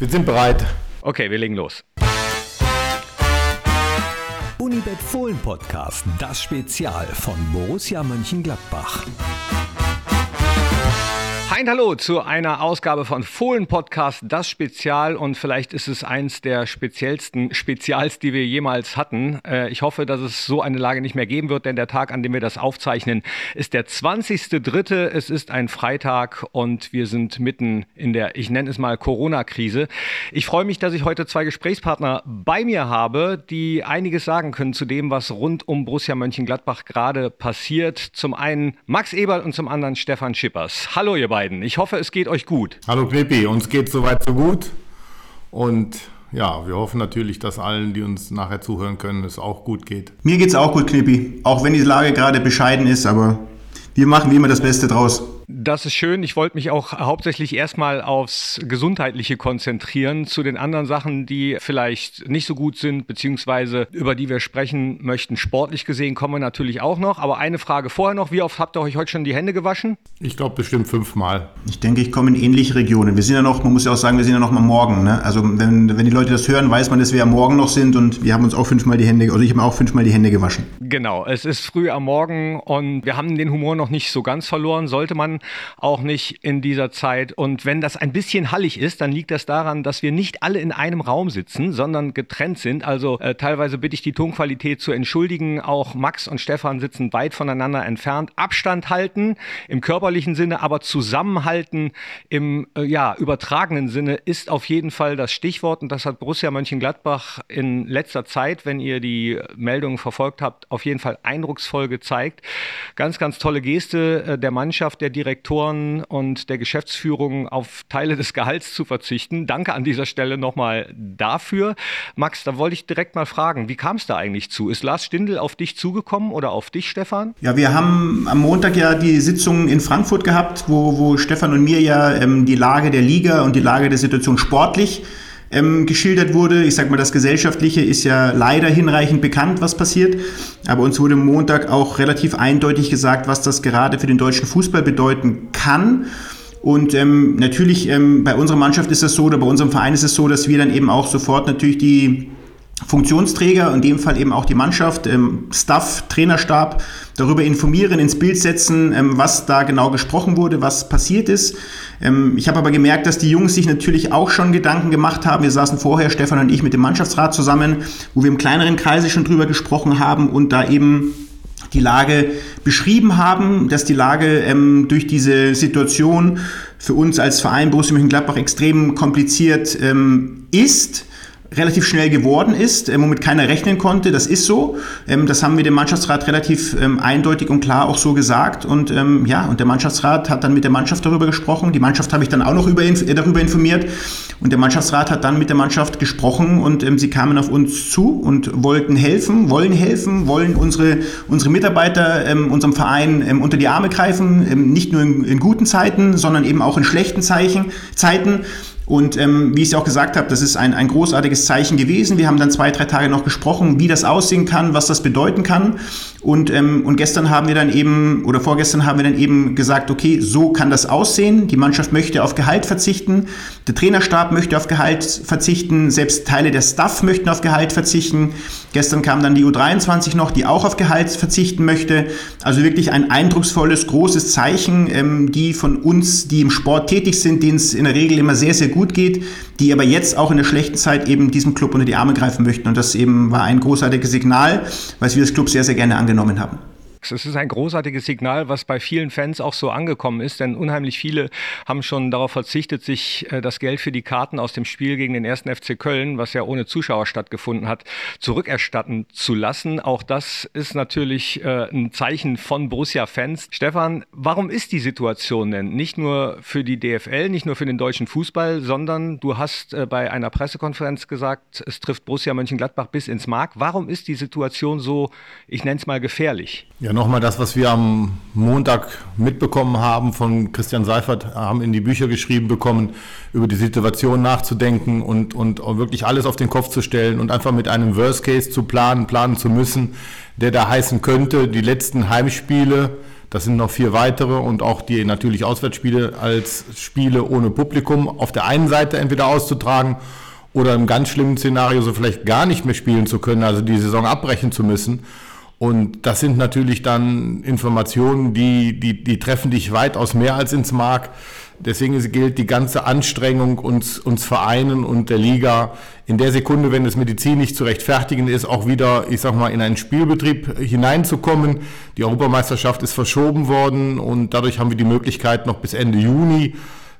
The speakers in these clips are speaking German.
Wir sind bereit. Okay, wir legen los. Unibet Fohlen Podcast, das Spezial von Borussia Mönchengladbach. Ein Hallo zu einer Ausgabe von Fohlen Podcast, das Spezial und vielleicht ist es eins der speziellsten Spezials, die wir jemals hatten. Äh, ich hoffe, dass es so eine Lage nicht mehr geben wird, denn der Tag, an dem wir das aufzeichnen, ist der 20.3. Es ist ein Freitag und wir sind mitten in der, ich nenne es mal Corona-Krise. Ich freue mich, dass ich heute zwei Gesprächspartner bei mir habe, die einiges sagen können zu dem, was rund um Borussia Mönchengladbach gerade passiert. Zum einen Max Eberl und zum anderen Stefan Schippers. Hallo ihr beiden beiden. Ich hoffe, es geht euch gut. Hallo Knippi, uns geht soweit so gut. Und ja, wir hoffen natürlich, dass allen, die uns nachher zuhören können, es auch gut geht. Mir geht es auch gut, Knippi. Auch wenn die Lage gerade bescheiden ist, aber wir machen wie immer das Beste draus. Das ist schön. Ich wollte mich auch hauptsächlich erstmal aufs Gesundheitliche konzentrieren. Zu den anderen Sachen, die vielleicht nicht so gut sind, beziehungsweise über die wir sprechen möchten, sportlich gesehen, kommen wir natürlich auch noch. Aber eine Frage vorher noch. Wie oft habt ihr euch heute schon die Hände gewaschen? Ich glaube bestimmt fünfmal. Ich denke, ich komme in ähnliche Regionen. Wir sind ja noch, man muss ja auch sagen, wir sind ja noch mal morgen. Ne? Also wenn, wenn die Leute das hören, weiß man, dass wir ja morgen noch sind und wir haben uns auch fünfmal die Hände, also ich habe auch fünfmal die Hände gewaschen. Genau, es ist früh am Morgen und wir haben den Humor noch nicht so ganz verloren. Sollte man auch nicht in dieser Zeit. Und wenn das ein bisschen hallig ist, dann liegt das daran, dass wir nicht alle in einem Raum sitzen, sondern getrennt sind. Also äh, teilweise bitte ich die Tonqualität zu entschuldigen. Auch Max und Stefan sitzen weit voneinander entfernt. Abstand halten im körperlichen Sinne, aber zusammenhalten im äh, ja, übertragenen Sinne ist auf jeden Fall das Stichwort. Und das hat Borussia Mönchengladbach in letzter Zeit, wenn ihr die Meldungen verfolgt habt, auf jeden Fall eindrucksvoll gezeigt. Ganz, ganz tolle Geste äh, der Mannschaft, der Direktoren und der Geschäftsführung auf Teile des Gehalts zu verzichten. Danke an dieser Stelle nochmal dafür. Max, da wollte ich direkt mal fragen, wie kam es da eigentlich zu? Ist Lars Stindl auf dich zugekommen oder auf dich, Stefan? Ja, wir haben am Montag ja die Sitzung in Frankfurt gehabt, wo, wo Stefan und mir ja ähm, die Lage der Liga und die Lage der Situation sportlich ähm, geschildert wurde. Ich sage mal, das Gesellschaftliche ist ja leider hinreichend bekannt, was passiert. Aber uns wurde Montag auch relativ eindeutig gesagt, was das gerade für den deutschen Fußball bedeuten kann. Und ähm, natürlich ähm, bei unserer Mannschaft ist es so, oder bei unserem Verein ist es so, dass wir dann eben auch sofort natürlich die Funktionsträger, in dem Fall eben auch die Mannschaft, ähm, Staff, Trainerstab, darüber informieren, ins Bild setzen, ähm, was da genau gesprochen wurde, was passiert ist. Ähm, ich habe aber gemerkt, dass die Jungs sich natürlich auch schon Gedanken gemacht haben. Wir saßen vorher, Stefan und ich, mit dem Mannschaftsrat zusammen, wo wir im kleineren Kreise schon drüber gesprochen haben und da eben die Lage beschrieben haben, dass die Lage ähm, durch diese Situation für uns als Verein Borussia Mönchengladbach extrem kompliziert ähm, ist relativ schnell geworden ist, äh, womit keiner rechnen konnte. Das ist so. Ähm, das haben wir dem Mannschaftsrat relativ ähm, eindeutig und klar auch so gesagt. Und ähm, ja, und der Mannschaftsrat hat dann mit der Mannschaft darüber gesprochen. Die Mannschaft habe ich dann auch noch über, äh, darüber informiert. Und der Mannschaftsrat hat dann mit der Mannschaft gesprochen und ähm, sie kamen auf uns zu und wollten helfen, wollen helfen, wollen unsere, unsere Mitarbeiter ähm, unserem Verein ähm, unter die Arme greifen, nicht nur in, in, guten Zeiten, sondern eben auch in schlechten Zeichen, Zeiten. Und ähm, wie ich es auch gesagt habe, das ist ein, ein großartiges Zeichen gewesen. Wir haben dann zwei, drei Tage noch gesprochen, wie das aussehen kann, was das bedeuten kann. Und, ähm, und gestern haben wir dann eben, oder vorgestern haben wir dann eben gesagt, okay, so kann das aussehen. Die Mannschaft möchte auf Gehalt verzichten, der Trainerstab möchte auf Gehalt verzichten, selbst Teile der Staff möchten auf Gehalt verzichten. Gestern kam dann die U23 noch, die auch auf Gehalt verzichten möchte. Also wirklich ein eindrucksvolles, großes Zeichen, ähm, die von uns, die im Sport tätig sind, denen es in der Regel immer sehr, sehr gut geht, die aber jetzt auch in der schlechten Zeit eben diesem Club unter die Arme greifen möchten. Und das eben war ein großartiges Signal, weil wir das Club sehr, sehr gerne angenommen haben. Es ist ein großartiges Signal, was bei vielen Fans auch so angekommen ist, denn unheimlich viele haben schon darauf verzichtet, sich äh, das Geld für die Karten aus dem Spiel gegen den ersten FC Köln, was ja ohne Zuschauer stattgefunden hat, zurückerstatten zu lassen. Auch das ist natürlich äh, ein Zeichen von Borussia-Fans. Stefan, warum ist die Situation denn nicht nur für die DFL, nicht nur für den deutschen Fußball, sondern du hast äh, bei einer Pressekonferenz gesagt, es trifft Borussia Mönchengladbach bis ins Mark. Warum ist die Situation so, ich nenne es mal gefährlich? Ja, nochmal das, was wir am Montag mitbekommen haben von Christian Seifert, haben in die Bücher geschrieben bekommen, über die Situation nachzudenken und, und wirklich alles auf den Kopf zu stellen und einfach mit einem Worst Case zu planen, planen zu müssen, der da heißen könnte, die letzten Heimspiele Das sind noch vier weitere und auch die natürlich Auswärtsspiele als Spiele ohne Publikum auf der einen Seite entweder auszutragen oder im ganz schlimmen Szenario so vielleicht gar nicht mehr spielen zu können, also die Saison abbrechen zu müssen. Und das sind natürlich dann Informationen, die, die, die treffen dich weitaus mehr als ins Mark. Deswegen gilt die ganze Anstrengung uns, uns Vereinen und der Liga in der Sekunde, wenn es medizinisch zu rechtfertigen ist, auch wieder, ich sag mal, in einen Spielbetrieb hineinzukommen. Die Europameisterschaft ist verschoben worden und dadurch haben wir die Möglichkeit, noch bis Ende Juni,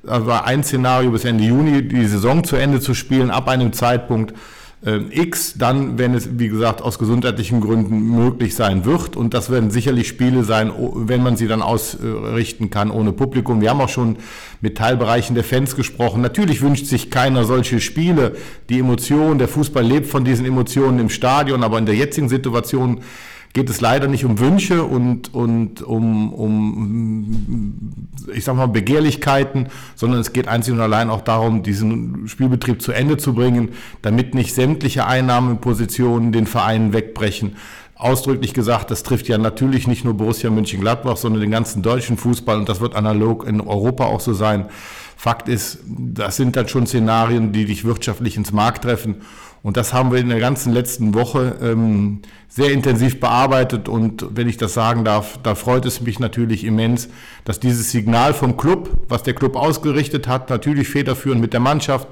also ein Szenario bis Ende Juni, die Saison zu Ende zu spielen, ab einem Zeitpunkt, X, dann, wenn es, wie gesagt, aus gesundheitlichen Gründen möglich sein wird. Und das werden sicherlich Spiele sein, wenn man sie dann ausrichten kann ohne Publikum. Wir haben auch schon mit Teilbereichen der Fans gesprochen. Natürlich wünscht sich keiner solche Spiele. Die Emotionen, der Fußball lebt von diesen Emotionen im Stadion, aber in der jetzigen Situation geht es leider nicht um Wünsche und, und um, um, ich sag mal, Begehrlichkeiten, sondern es geht einzig und allein auch darum, diesen Spielbetrieb zu Ende zu bringen, damit nicht sämtliche Einnahmepositionen den Vereinen wegbrechen. Ausdrücklich gesagt, das trifft ja natürlich nicht nur Borussia Mönchengladbach, sondern den ganzen deutschen Fußball und das wird analog in Europa auch so sein. Fakt ist, das sind dann schon Szenarien, die dich wirtschaftlich ins Markt treffen. Und das haben wir in der ganzen letzten Woche ähm, sehr intensiv bearbeitet. Und wenn ich das sagen darf, da freut es mich natürlich immens, dass dieses Signal vom Club, was der Club ausgerichtet hat, natürlich federführend mit der Mannschaft,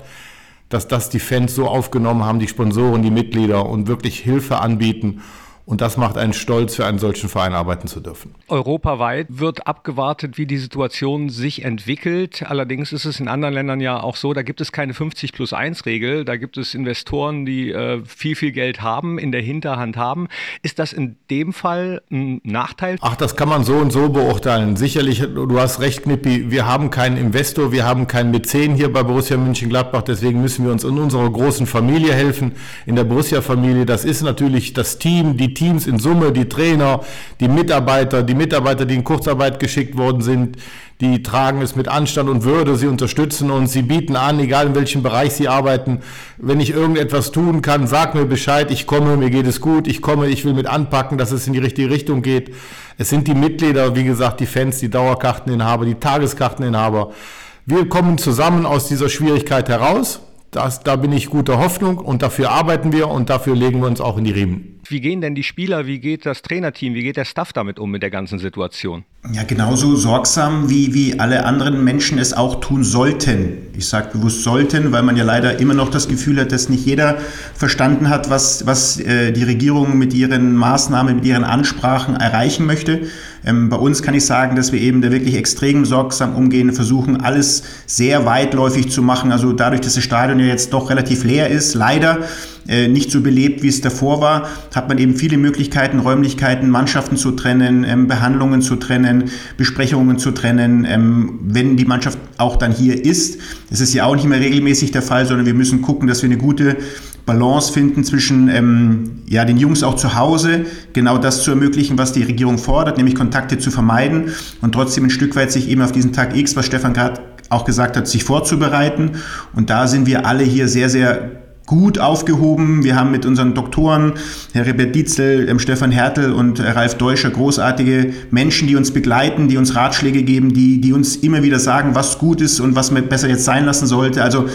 dass das die Fans so aufgenommen haben, die Sponsoren, die Mitglieder und wirklich Hilfe anbieten. Und das macht einen stolz, für einen solchen Verein arbeiten zu dürfen. Europaweit wird abgewartet, wie die Situation sich entwickelt. Allerdings ist es in anderen Ländern ja auch so, da gibt es keine 50 plus 1 Regel. Da gibt es Investoren, die äh, viel, viel Geld haben, in der Hinterhand haben. Ist das in dem Fall ein Nachteil? Ach, das kann man so und so beurteilen. Sicherlich, du hast recht, Knippi, wir haben keinen Investor, wir haben keinen Mäzen hier bei Borussia München-Gladbach. Deswegen müssen wir uns in unserer großen Familie helfen, in der Borussia-Familie. Das ist natürlich das Team, die Teams in Summe, die Trainer, die Mitarbeiter, die Mitarbeiter, die in Kurzarbeit geschickt worden sind, die tragen es mit Anstand und Würde, sie unterstützen uns, sie bieten an, egal in welchem Bereich sie arbeiten, wenn ich irgendetwas tun kann, sag mir Bescheid, ich komme, mir geht es gut, ich komme, ich will mit anpacken, dass es in die richtige Richtung geht. Es sind die Mitglieder, wie gesagt, die Fans, die Dauerkarteninhaber, die Tageskarteninhaber. Wir kommen zusammen aus dieser Schwierigkeit heraus. Das, da bin ich guter Hoffnung und dafür arbeiten wir und dafür legen wir uns auch in die Riemen. Wie gehen denn die Spieler, wie geht das Trainerteam, wie geht der Staff damit um mit der ganzen Situation? Ja, genauso sorgsam, wie, wie alle anderen Menschen es auch tun sollten. Ich sage bewusst sollten, weil man ja leider immer noch das Gefühl hat, dass nicht jeder verstanden hat, was, was äh, die Regierung mit ihren Maßnahmen, mit ihren Ansprachen erreichen möchte. Ähm, bei uns kann ich sagen, dass wir eben da wirklich extrem sorgsam umgehen, versuchen alles sehr weitläufig zu machen. Also dadurch, dass das Stadion ja jetzt doch relativ leer ist, leider nicht so belebt, wie es davor war, hat man eben viele Möglichkeiten, Räumlichkeiten, Mannschaften zu trennen, ähm, Behandlungen zu trennen, Besprechungen zu trennen, ähm, wenn die Mannschaft auch dann hier ist. Das ist ja auch nicht mehr regelmäßig der Fall, sondern wir müssen gucken, dass wir eine gute Balance finden zwischen ähm, ja, den Jungs auch zu Hause, genau das zu ermöglichen, was die Regierung fordert, nämlich Kontakte zu vermeiden und trotzdem ein Stück weit sich eben auf diesen Tag X, was Stefan gerade auch gesagt hat, sich vorzubereiten. Und da sind wir alle hier sehr, sehr gut aufgehoben. Wir haben mit unseren Doktoren, Herr Rebert Dietzel, Stefan Hertel und Ralf Deutscher, großartige Menschen, die uns begleiten, die uns Ratschläge geben, die, die uns immer wieder sagen, was gut ist und was man besser jetzt sein lassen sollte. Also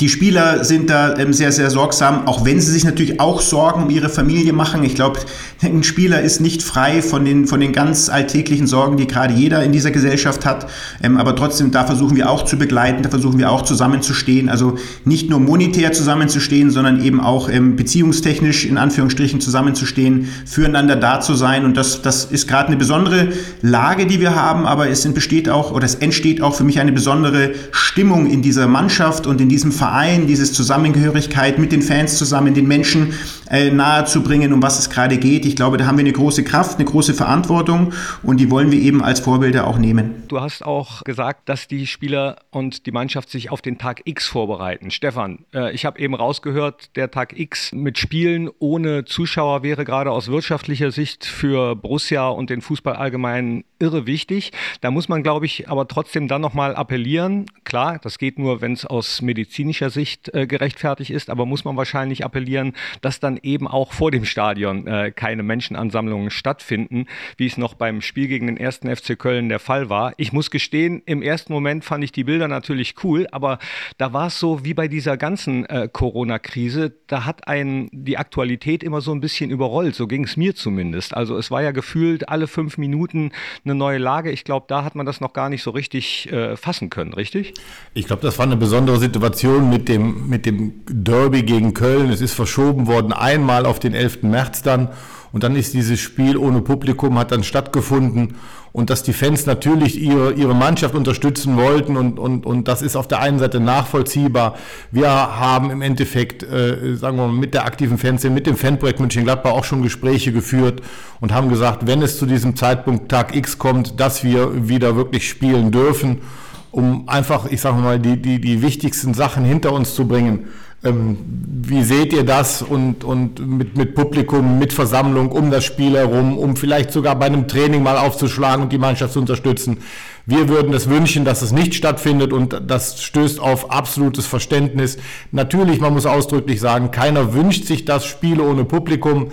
die Spieler sind da ähm, sehr, sehr sorgsam, auch wenn sie sich natürlich auch Sorgen um ihre Familie machen. Ich glaube, ein Spieler ist nicht frei von den, von den ganz alltäglichen Sorgen, die gerade jeder in dieser Gesellschaft hat. Ähm, aber trotzdem, da versuchen wir auch zu begleiten, da versuchen wir auch zusammenzustehen. Also nicht nur monetär zusammenzustehen, sondern eben auch ähm, beziehungstechnisch in Anführungsstrichen zusammenzustehen, füreinander da zu sein. Und das, das ist gerade eine besondere Lage, die wir haben, aber es besteht auch oder es entsteht auch für mich eine besondere Stimmung in dieser Mannschaft und in diesem Verein, diese Zusammengehörigkeit mit den Fans zusammen, den Menschen äh, nahezubringen, um was es gerade geht. Ich glaube, da haben wir eine große Kraft, eine große Verantwortung und die wollen wir eben als Vorbilder auch nehmen. Du hast auch gesagt, dass die Spieler und die Mannschaft sich auf den Tag X vorbereiten. Stefan, äh, ich habe eben rausgehört, der Tag X mit Spielen ohne Zuschauer wäre gerade aus wirtschaftlicher Sicht für Borussia und den Fußball allgemein irre wichtig. Da muss man, glaube ich, aber trotzdem dann nochmal appellieren. Klar, das geht nur, wenn es aus medizinischer Sicht äh, gerechtfertigt ist, aber muss man wahrscheinlich appellieren, dass dann eben auch vor dem Stadion äh, keine Menschenansammlungen stattfinden, wie es noch beim Spiel gegen den ersten FC Köln der Fall war. Ich muss gestehen, im ersten Moment fand ich die Bilder natürlich cool, aber da war es so wie bei dieser ganzen äh, Corona-Krise, da hat einen die Aktualität immer so ein bisschen überrollt, so ging es mir zumindest. Also es war ja gefühlt alle fünf Minuten eine neue Lage. Ich glaube, da hat man das noch gar nicht so richtig äh, fassen können, richtig? Ich glaube, das war eine besondere Situation mit dem, mit dem Derby gegen Köln. Es ist verschoben worden, einmal auf den 11. März dann. Und dann ist dieses Spiel ohne Publikum, hat dann stattgefunden. Und dass die Fans natürlich ihre, ihre Mannschaft unterstützen wollten. Und, und, und das ist auf der einen Seite nachvollziehbar. Wir haben im Endeffekt, äh, sagen wir mal, mit der aktiven Fanszene, mit dem Fanprojekt München-Gladbach auch schon Gespräche geführt und haben gesagt, wenn es zu diesem Zeitpunkt Tag X kommt, dass wir wieder wirklich spielen dürfen, um einfach, ich sage mal, die, die, die wichtigsten Sachen hinter uns zu bringen wie seht ihr das und, und mit, mit Publikum, mit Versammlung um das Spiel herum, um vielleicht sogar bei einem Training mal aufzuschlagen und die Mannschaft zu unterstützen? Wir würden es wünschen, dass es nicht stattfindet und das stößt auf absolutes Verständnis. Natürlich, man muss ausdrücklich sagen, keiner wünscht sich das Spiel ohne Publikum.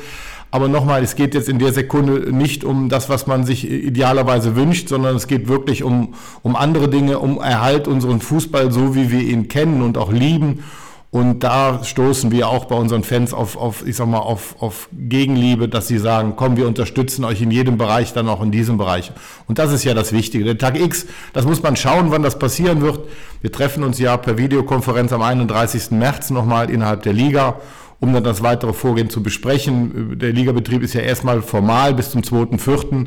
Aber nochmal, es geht jetzt in der Sekunde nicht um das, was man sich idealerweise wünscht, sondern es geht wirklich um, um andere Dinge, um Erhalt unseren Fußball so, wie wir ihn kennen und auch lieben. Und da stoßen wir auch bei unseren Fans auf, auf ich sag mal, auf, auf Gegenliebe, dass sie sagen, komm, wir unterstützen euch in jedem Bereich, dann auch in diesem Bereich. Und das ist ja das Wichtige. Der Tag X, das muss man schauen, wann das passieren wird. Wir treffen uns ja per Videokonferenz am 31. März nochmal innerhalb der Liga, um dann das weitere Vorgehen zu besprechen. Der Ligabetrieb ist ja erstmal formal bis zum 2.4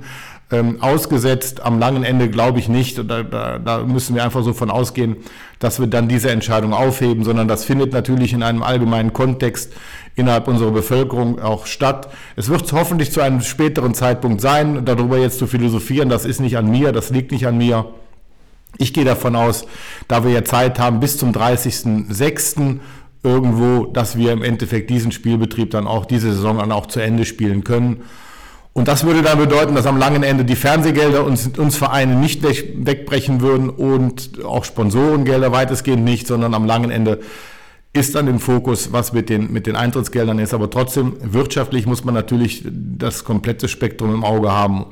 ähm, ausgesetzt. Am langen Ende glaube ich nicht. Da, da, da müssen wir einfach so von ausgehen, dass wir dann diese Entscheidung aufheben, sondern das findet natürlich in einem allgemeinen Kontext innerhalb unserer Bevölkerung auch statt. Es wird hoffentlich zu einem späteren Zeitpunkt sein, darüber jetzt zu philosophieren, das ist nicht an mir, das liegt nicht an mir. Ich gehe davon aus, da wir ja Zeit haben bis zum 30.06. irgendwo, dass wir im Endeffekt diesen Spielbetrieb dann auch diese Saison dann auch zu Ende spielen können. Und das würde dann bedeuten, dass am langen Ende die Fernsehgelder uns, uns Vereine nicht wegbrechen würden und auch Sponsorengelder weitestgehend nicht, sondern am langen Ende ist dann im Fokus, was mit den, mit den Eintrittsgeldern ist. Aber trotzdem, wirtschaftlich muss man natürlich das komplette Spektrum im Auge haben.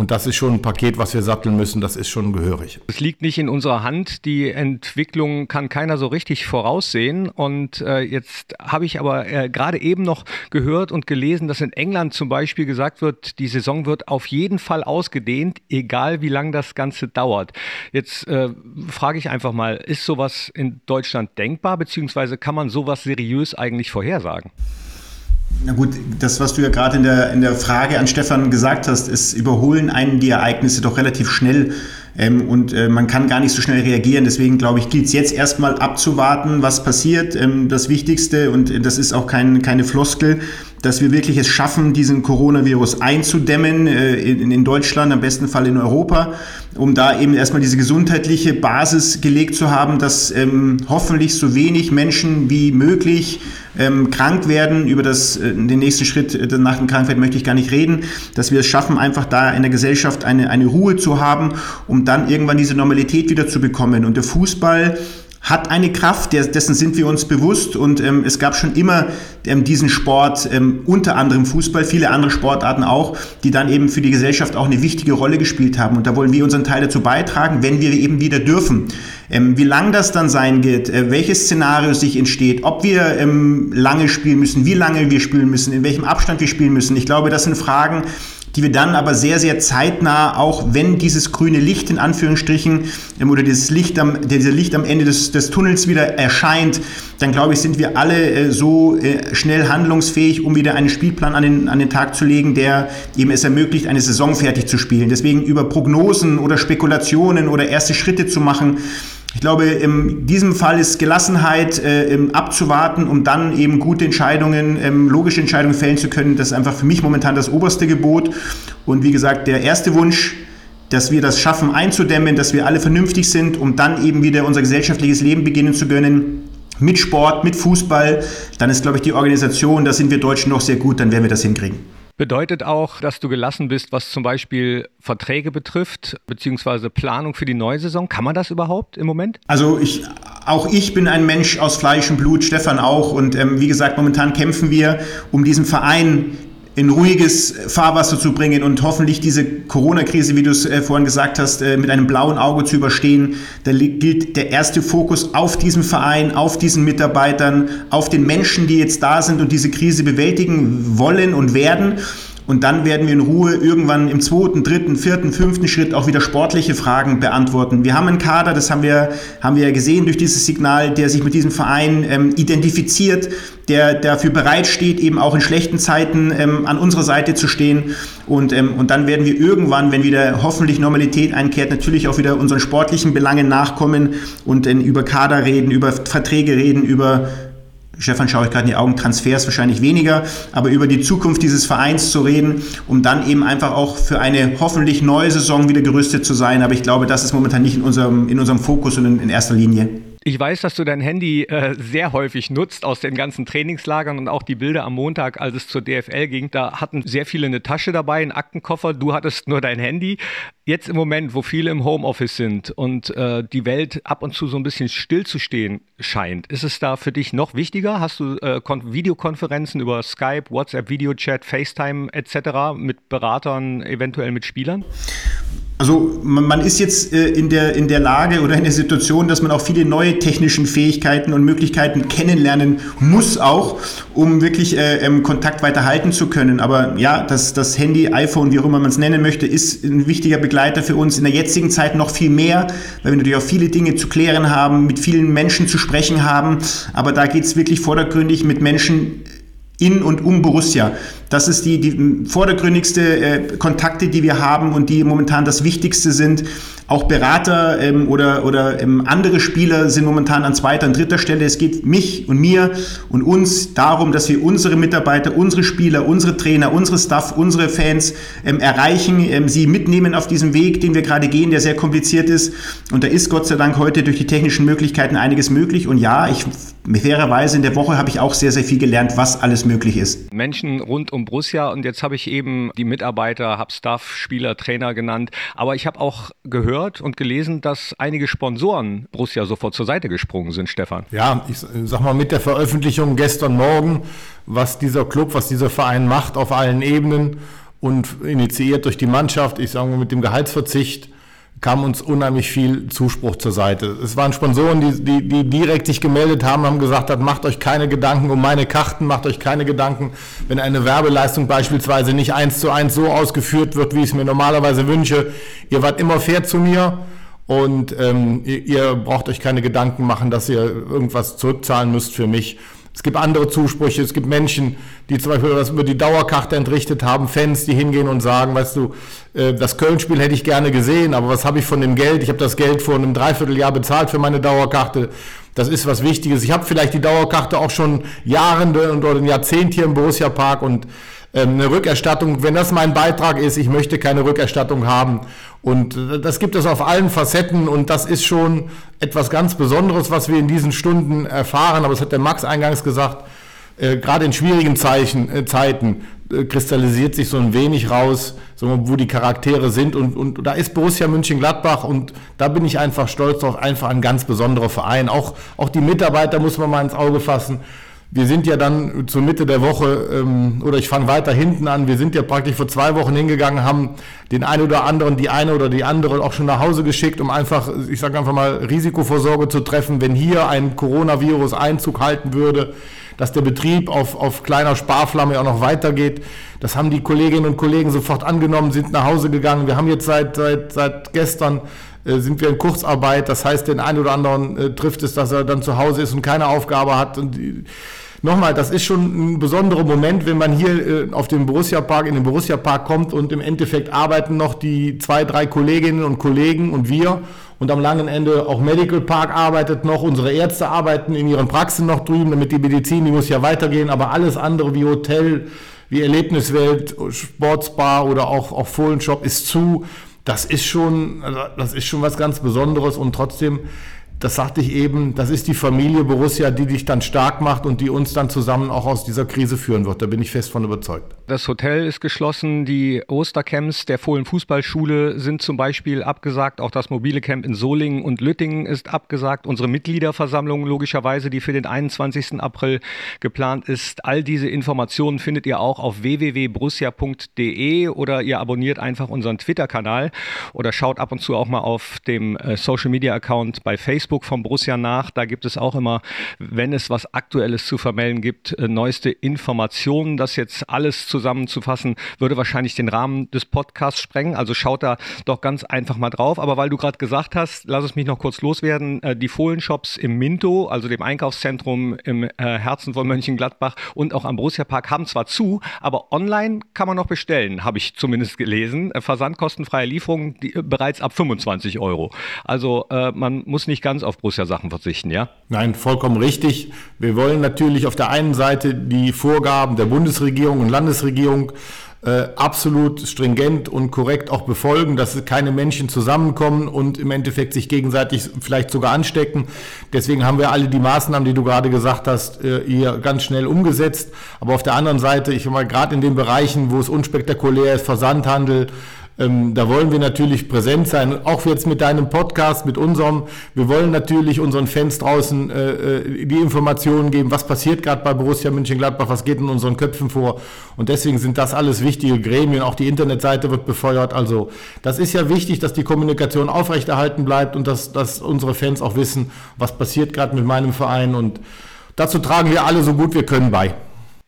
Und das ist schon ein Paket, was wir satteln müssen, das ist schon gehörig. Es liegt nicht in unserer Hand. Die Entwicklung kann keiner so richtig voraussehen. Und äh, jetzt habe ich aber äh, gerade eben noch gehört und gelesen, dass in England zum Beispiel gesagt wird, die Saison wird auf jeden Fall ausgedehnt, egal wie lange das Ganze dauert. Jetzt äh, frage ich einfach mal, ist sowas in Deutschland denkbar, beziehungsweise kann man sowas seriös eigentlich vorhersagen? Na gut, das, was du ja gerade in der, in der Frage an Stefan gesagt hast, ist, überholen einen die Ereignisse doch relativ schnell ähm, und äh, man kann gar nicht so schnell reagieren. Deswegen glaube ich, gilt es jetzt erstmal abzuwarten, was passiert. Ähm, das Wichtigste, und das ist auch kein, keine Floskel, dass wir wirklich es schaffen, diesen Coronavirus einzudämmen, äh, in, Deutschland, am besten Fall in Europa, um da eben erstmal diese gesundheitliche Basis gelegt zu haben, dass ähm, hoffentlich so wenig Menschen wie möglich ähm, krank werden. Über das, äh, den nächsten Schritt äh, nach der Krankheit möchte ich gar nicht reden, dass wir es schaffen, einfach da in der Gesellschaft eine, eine Ruhe zu haben, um dann irgendwann diese Normalität wieder zu bekommen. Und der Fußball hat eine Kraft, dessen sind wir uns bewusst und ähm, es gab schon immer ähm, diesen Sport, ähm, unter anderem Fußball, viele andere Sportarten auch, die dann eben für die Gesellschaft auch eine wichtige Rolle gespielt haben und da wollen wir unseren Teil dazu beitragen, wenn wir eben wieder dürfen. Ähm, wie lang das dann sein wird, äh, welches Szenario sich entsteht, ob wir ähm, lange spielen müssen, wie lange wir spielen müssen, in welchem Abstand wir spielen müssen. Ich glaube, das sind Fragen, die wir dann aber sehr, sehr zeitnah, auch wenn dieses grüne Licht in Anführungsstrichen ähm, oder dieses Licht am, dieser Licht am Ende des, des Tunnels wieder erscheint, dann glaube ich, sind wir alle äh, so äh, schnell handlungsfähig, um wieder einen Spielplan an den, an den Tag zu legen, der eben es ermöglicht, eine Saison fertig zu spielen. Deswegen über Prognosen oder Spekulationen oder erste Schritte zu machen, ich glaube, in diesem Fall ist Gelassenheit äh, abzuwarten, um dann eben gute Entscheidungen, ähm, logische Entscheidungen fällen zu können. Das ist einfach für mich momentan das oberste Gebot. Und wie gesagt, der erste Wunsch, dass wir das schaffen einzudämmen, dass wir alle vernünftig sind, um dann eben wieder unser gesellschaftliches Leben beginnen zu können. Mit Sport, mit Fußball, dann ist, glaube ich, die Organisation, da sind wir Deutschen noch sehr gut, dann werden wir das hinkriegen. Bedeutet auch, dass du gelassen bist, was zum Beispiel Verträge betrifft, beziehungsweise Planung für die neue Saison. Kann man das überhaupt im Moment? Also ich, auch ich bin ein Mensch aus Fleisch und Blut, Stefan auch. Und ähm, wie gesagt, momentan kämpfen wir, um diesen Verein in ruhiges Fahrwasser zu bringen und hoffentlich diese Corona-Krise, wie du es äh, vorhin gesagt hast, äh, mit einem blauen Auge zu überstehen. Da gilt der erste Fokus auf diesem Verein, auf diesen Mitarbeitern, auf den Menschen, die jetzt da sind und diese Krise bewältigen wollen und werden. Und dann werden wir in Ruhe irgendwann im zweiten, dritten, vierten, fünften Schritt auch wieder sportliche Fragen beantworten. Wir haben einen Kader, das haben wir, haben wir ja gesehen durch dieses Signal, der sich mit diesem Verein ähm, identifiziert, der dafür bereitsteht, eben auch in schlechten Zeiten ähm, an unserer Seite zu stehen. Und, ähm, und dann werden wir irgendwann, wenn wieder hoffentlich Normalität einkehrt, natürlich auch wieder unseren sportlichen Belangen nachkommen und äh, über Kader reden, über Verträge reden, über Stefan schaue ich gerade in die Augen, Transfers wahrscheinlich weniger, aber über die Zukunft dieses Vereins zu reden, um dann eben einfach auch für eine hoffentlich neue Saison wieder gerüstet zu sein. Aber ich glaube, das ist momentan nicht in unserem, in unserem Fokus und in, in erster Linie. Ich weiß, dass du dein Handy äh, sehr häufig nutzt aus den ganzen Trainingslagern und auch die Bilder am Montag, als es zur DFL ging. Da hatten sehr viele eine Tasche dabei, einen Aktenkoffer. Du hattest nur dein Handy. Jetzt im Moment, wo viele im Homeoffice sind und äh, die Welt ab und zu so ein bisschen stillzustehen scheint, ist es da für dich noch wichtiger? Hast du äh, Videokonferenzen über Skype, WhatsApp, Videochat, FaceTime etc. mit Beratern, eventuell mit Spielern? Also man ist jetzt äh, in, der, in der Lage oder in der Situation, dass man auch viele neue technischen Fähigkeiten und Möglichkeiten kennenlernen muss auch, um wirklich äh, ähm, Kontakt weiter halten zu können. Aber ja, das, das Handy, iPhone, wie auch immer man es nennen möchte, ist ein wichtiger Begleiter für uns in der jetzigen Zeit noch viel mehr, weil wir natürlich auch viele Dinge zu klären haben, mit vielen Menschen zu sprechen haben. Aber da geht es wirklich vordergründig mit Menschen in und um Borussia. Das ist die, die vordergründigste äh, Kontakte, die wir haben und die momentan das Wichtigste sind. Auch Berater ähm, oder, oder ähm, andere Spieler sind momentan an zweiter und dritter Stelle. Es geht mich und mir und uns darum, dass wir unsere Mitarbeiter, unsere Spieler, unsere Trainer, unsere Staff, unsere Fans ähm, erreichen, ähm, sie mitnehmen auf diesem Weg, den wir gerade gehen, der sehr kompliziert ist. Und da ist Gott sei Dank heute durch die technischen Möglichkeiten einiges möglich. Und ja, ich fairerweise in der Woche habe ich auch sehr, sehr viel gelernt, was alles möglich ist. Menschen rund um Borussia und jetzt habe ich eben die Mitarbeiter, habe Staff, Spieler, Trainer genannt. Aber ich habe auch gehört und gelesen, dass einige Sponsoren Borussia sofort zur Seite gesprungen sind, Stefan. Ja, ich sag mal mit der Veröffentlichung gestern Morgen, was dieser Club, was dieser Verein macht auf allen Ebenen und initiiert durch die Mannschaft, ich sage mal mit dem Gehaltsverzicht, kam uns unheimlich viel Zuspruch zur Seite. Es waren Sponsoren, die, die, die direkt sich gemeldet haben, haben gesagt, hat, macht euch keine Gedanken um meine Karten, macht euch keine Gedanken, wenn eine Werbeleistung beispielsweise nicht eins zu eins so ausgeführt wird, wie ich es mir normalerweise wünsche. Ihr wart immer fair zu mir und ähm, ihr, ihr braucht euch keine Gedanken machen, dass ihr irgendwas zurückzahlen müsst für mich. Es gibt andere Zusprüche, es gibt Menschen, die zum Beispiel was über die Dauerkarte entrichtet haben, Fans, die hingehen und sagen, weißt du, äh, das Köln-Spiel hätte ich gerne gesehen, aber was habe ich von dem Geld? Ich habe das Geld vor einem Dreivierteljahr bezahlt für meine Dauerkarte. Das ist was Wichtiges. Ich habe vielleicht die Dauerkarte auch schon Jahre oder ein Jahrzehnt hier im Borussia Park und eine Rückerstattung, wenn das mein Beitrag ist, ich möchte keine Rückerstattung haben. Und das gibt es auf allen Facetten und das ist schon etwas ganz Besonderes, was wir in diesen Stunden erfahren. Aber es hat der Max eingangs gesagt, äh, gerade in schwierigen Zeichen, äh, Zeiten äh, kristallisiert sich so ein wenig raus, wo die Charaktere sind. Und, und da ist Borussia München-Gladbach und da bin ich einfach stolz drauf, einfach ein ganz besonderer Verein. Auch, auch die Mitarbeiter muss man mal ins Auge fassen wir sind ja dann zur Mitte der Woche, ähm, oder ich fange weiter hinten an, wir sind ja praktisch vor zwei Wochen hingegangen, haben den einen oder anderen, die eine oder die andere auch schon nach Hause geschickt, um einfach, ich sage einfach mal, Risikovorsorge zu treffen, wenn hier ein Coronavirus Einzug halten würde, dass der Betrieb auf, auf kleiner Sparflamme auch noch weitergeht. Das haben die Kolleginnen und Kollegen sofort angenommen, sind nach Hause gegangen. Wir haben jetzt seit, seit, seit gestern sind wir in Kurzarbeit. Das heißt, den einen oder anderen äh, trifft es, dass er dann zu Hause ist und keine Aufgabe hat. Und die, nochmal, das ist schon ein besonderer Moment, wenn man hier äh, auf dem Borussia Park, in den Borussia Park kommt und im Endeffekt arbeiten noch die zwei, drei Kolleginnen und Kollegen und wir. Und am langen Ende auch Medical Park arbeitet noch, unsere Ärzte arbeiten in ihren Praxen noch drüben, damit die Medizin, die muss ja weitergehen, aber alles andere wie Hotel, wie Erlebniswelt, Sportsbar oder auch, auch Fohlenshop ist zu. Das ist schon, also das ist schon was ganz Besonderes und trotzdem das sagte ich eben, das ist die Familie Borussia, die dich dann stark macht und die uns dann zusammen auch aus dieser Krise führen wird. Da bin ich fest von überzeugt. Das Hotel ist geschlossen, die Ostercamps der Fohlen Fußballschule sind zum Beispiel abgesagt, auch das mobile Camp in Solingen und Lüttingen ist abgesagt. Unsere Mitgliederversammlung logischerweise, die für den 21. April geplant ist. All diese Informationen findet ihr auch auf www.brussia.de oder ihr abonniert einfach unseren Twitter-Kanal oder schaut ab und zu auch mal auf dem äh, Social Media Account bei Facebook Facebook von Borussia nach. Da gibt es auch immer, wenn es was Aktuelles zu vermelden gibt, äh, neueste Informationen. Das jetzt alles zusammenzufassen, würde wahrscheinlich den Rahmen des Podcasts sprengen. Also schaut da doch ganz einfach mal drauf. Aber weil du gerade gesagt hast, lass es mich noch kurz loswerden, äh, die Fohlenshops im Minto, also dem Einkaufszentrum im äh, Herzen von Mönchengladbach und auch am Borussia Park haben zwar zu, aber online kann man noch bestellen, habe ich zumindest gelesen. Versandkostenfreie Lieferung die, bereits ab 25 Euro. Also man muss nicht ganz ganz auf Borussia-Sachen verzichten, ja? Nein, vollkommen richtig. Wir wollen natürlich auf der einen Seite die Vorgaben der Bundesregierung und Landesregierung äh, absolut stringent und korrekt auch befolgen, dass keine Menschen zusammenkommen und im Endeffekt sich gegenseitig vielleicht sogar anstecken. Deswegen haben wir alle die Maßnahmen, die du gerade gesagt hast, äh, hier ganz schnell umgesetzt. Aber auf der anderen Seite, ich mal gerade in den Bereichen, wo es unspektakulär ist, Versandhandel, ähm, da wollen wir natürlich präsent sein, auch jetzt mit deinem Podcast, mit unserem. Wir wollen natürlich unseren Fans draußen äh, äh die Informationen geben, was passiert gerade bei Borussia Mönchengladbach, was geht in unseren Köpfen vor. Und deswegen sind das alles wichtige Gremien. Auch die Internetseite wird befeuert. Also das ist ja wichtig, dass die Kommunikation aufrechterhalten bleibt und dass, dass unsere Fans auch wissen, was passiert gerade mit meinem Verein. Und dazu tragen wir alle so gut wir können bei.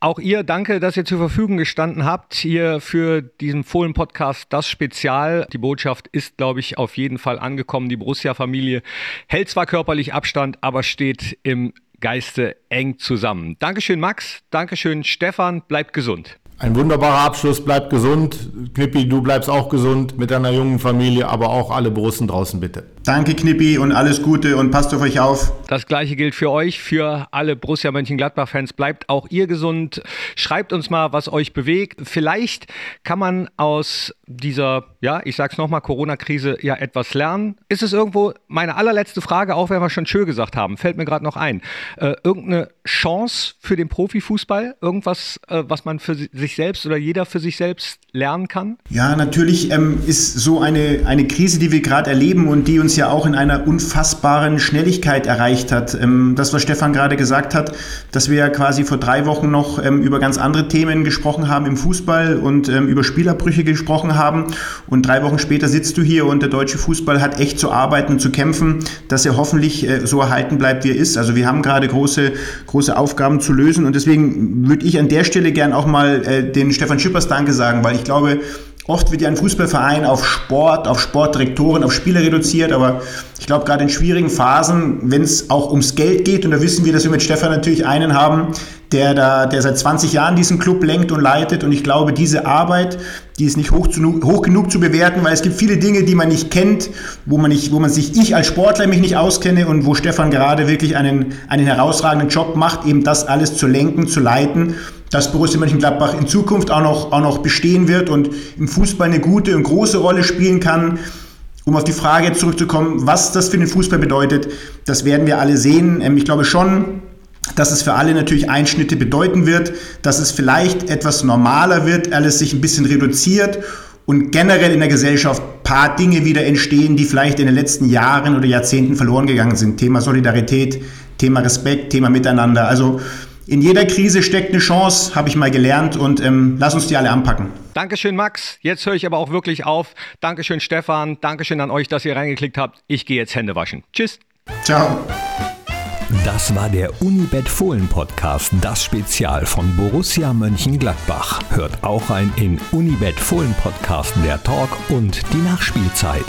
Auch ihr danke, dass ihr zur Verfügung gestanden habt hier für diesen Fohlen-Podcast, das Spezial. Die Botschaft ist, glaube ich, auf jeden Fall angekommen. Die Borussia-Familie hält zwar körperlich Abstand, aber steht im Geiste eng zusammen. Dankeschön, Max. Dankeschön, Stefan. Bleibt gesund. Ein wunderbarer Abschluss, bleibt gesund. Knippi, du bleibst auch gesund mit deiner jungen Familie, aber auch alle Borussen draußen bitte. Danke Knippi und alles Gute und passt auf euch auf. Das gleiche gilt für euch, für alle Borussia Mönchengladbach-Fans. Bleibt auch ihr gesund. Schreibt uns mal, was euch bewegt. Vielleicht kann man aus dieser, ja, ich sag's nochmal, Corona-Krise ja etwas lernen. Ist es irgendwo, meine allerletzte Frage, auch wenn wir schon schön gesagt haben, fällt mir gerade noch ein. Äh, irgendeine Chance für den Profifußball? Irgendwas, äh, was man für sich selbst oder jeder für sich selbst lernen kann? Ja, natürlich ähm, ist so eine, eine Krise, die wir gerade erleben und die uns ja auch in einer unfassbaren Schnelligkeit erreicht hat. Ähm, das, was Stefan gerade gesagt hat, dass wir ja quasi vor drei Wochen noch ähm, über ganz andere Themen gesprochen haben im Fußball und ähm, über Spielerbrüche gesprochen haben. Und drei Wochen später sitzt du hier und der deutsche Fußball hat echt zu arbeiten zu kämpfen, dass er hoffentlich äh, so erhalten bleibt, wie er ist. Also wir haben gerade große, große Aufgaben zu lösen und deswegen würde ich an der Stelle gern auch mal äh, den Stefan Schippers Danke sagen, weil ich glaube, Oft wird ja ein Fußballverein auf Sport, auf Sportdirektoren, auf Spieler reduziert, aber ich glaube, gerade in schwierigen Phasen, wenn es auch ums Geld geht, und da wissen wir, dass wir mit Stefan natürlich einen haben, der da, der seit 20 Jahren diesen Club lenkt und leitet, und ich glaube, diese Arbeit, die ist nicht hoch, zu, hoch genug zu bewerten, weil es gibt viele Dinge, die man nicht kennt, wo man nicht, wo man sich, ich als Sportler mich nicht auskenne und wo Stefan gerade wirklich einen, einen herausragenden Job macht, eben das alles zu lenken, zu leiten dass Borussia Mönchengladbach in Zukunft auch noch, auch noch bestehen wird und im Fußball eine gute und große Rolle spielen kann. Um auf die Frage zurückzukommen, was das für den Fußball bedeutet, das werden wir alle sehen. Ähm, ich glaube schon, dass es für alle natürlich Einschnitte bedeuten wird, dass es vielleicht etwas normaler wird, alles sich ein bisschen reduziert und generell in der Gesellschaft ein paar Dinge wieder entstehen, die vielleicht in den letzten Jahren oder Jahrzehnten verloren gegangen sind. Thema Solidarität, Thema Respekt, Thema Miteinander. Also in jeder Krise steckt eine Chance, habe ich mal gelernt und ähm, lass uns die alle anpacken. Dankeschön, Max. Jetzt höre ich aber auch wirklich auf. Dankeschön, Stefan. Dankeschön an euch, dass ihr reingeklickt habt. Ich gehe jetzt Hände waschen. Tschüss. Ciao. Das war der Unibet Fohlen Podcast, das Spezial von Borussia Mönchengladbach. Hört auch ein in Unibet Fohlen Podcast der Talk und die Nachspielzeit.